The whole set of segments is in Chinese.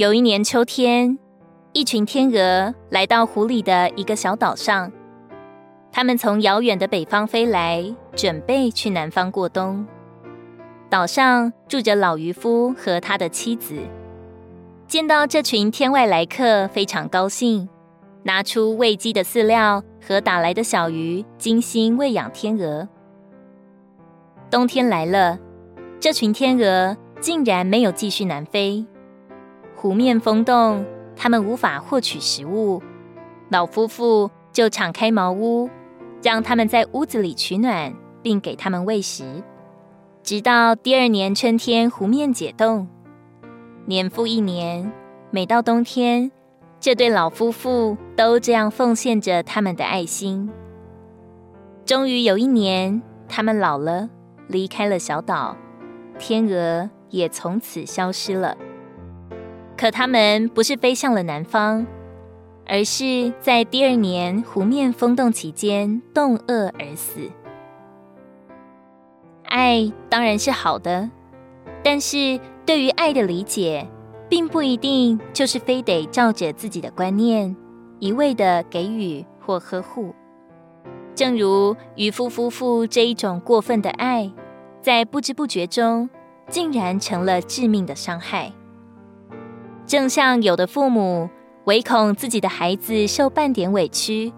有一年秋天，一群天鹅来到湖里的一个小岛上。他们从遥远的北方飞来，准备去南方过冬。岛上住着老渔夫和他的妻子。见到这群天外来客，非常高兴，拿出喂鸡的饲料和打来的小鱼，精心喂养天鹅。冬天来了，这群天鹅竟然没有继续南飞。湖面封冻，他们无法获取食物。老夫妇就敞开茅屋，让他们在屋子里取暖，并给他们喂食，直到第二年春天湖面解冻。年复一年，每到冬天，这对老夫妇都这样奉献着他们的爱心。终于有一年，他们老了。离开了小岛，天鹅也从此消失了。可他们不是飞向了南方，而是在第二年湖面封冻期间冻饿而死。爱当然是好的，但是对于爱的理解，并不一定就是非得照着自己的观念一味的给予或呵护。正如渔夫夫妇这一种过分的爱，在不知不觉中，竟然成了致命的伤害。正像有的父母唯恐自己的孩子受半点委屈，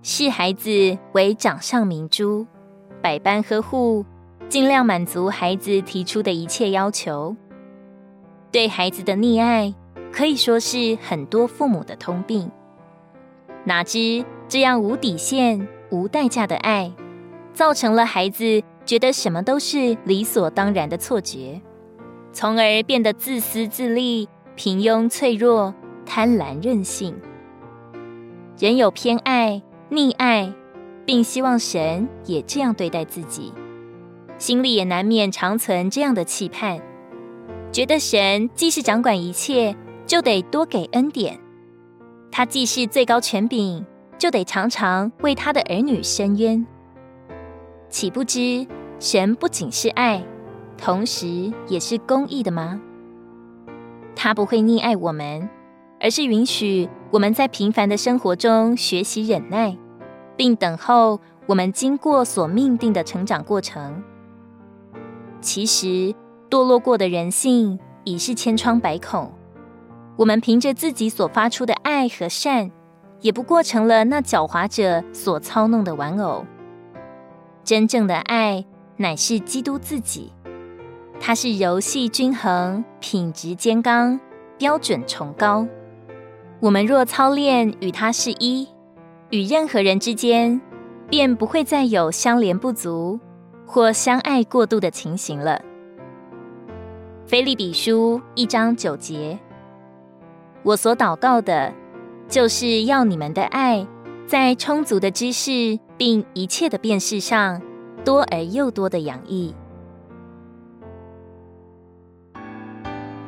视孩子为掌上明珠，百般呵护，尽量满足孩子提出的一切要求。对孩子的溺爱，可以说是很多父母的通病。哪知这样无底线、无代价的爱，造成了孩子觉得什么都是理所当然的错觉，从而变得自私自利、平庸脆弱、贪婪任性。人有偏爱、溺爱，并希望神也这样对待自己，心里也难免常存这样的期盼，觉得神既是掌管一切，就得多给恩典；他既是最高权柄，就得常常为他的儿女伸冤。岂不知神不仅是爱，同时也是公义的吗？他不会溺爱我们，而是允许我们在平凡的生活中学习忍耐，并等候我们经过所命定的成长过程。其实堕落过的人性已是千疮百孔，我们凭着自己所发出的爱和善，也不过成了那狡猾者所操弄的玩偶。真正的爱乃是基督自己，它是柔细均衡、品质坚刚、标准崇高。我们若操练与它是一，与任何人之间，便不会再有相连不足或相爱过度的情形了。腓立比书一章九节，我所祷告的，就是要你们的爱。在充足的知识并一切的辨识上，多而又多的洋溢。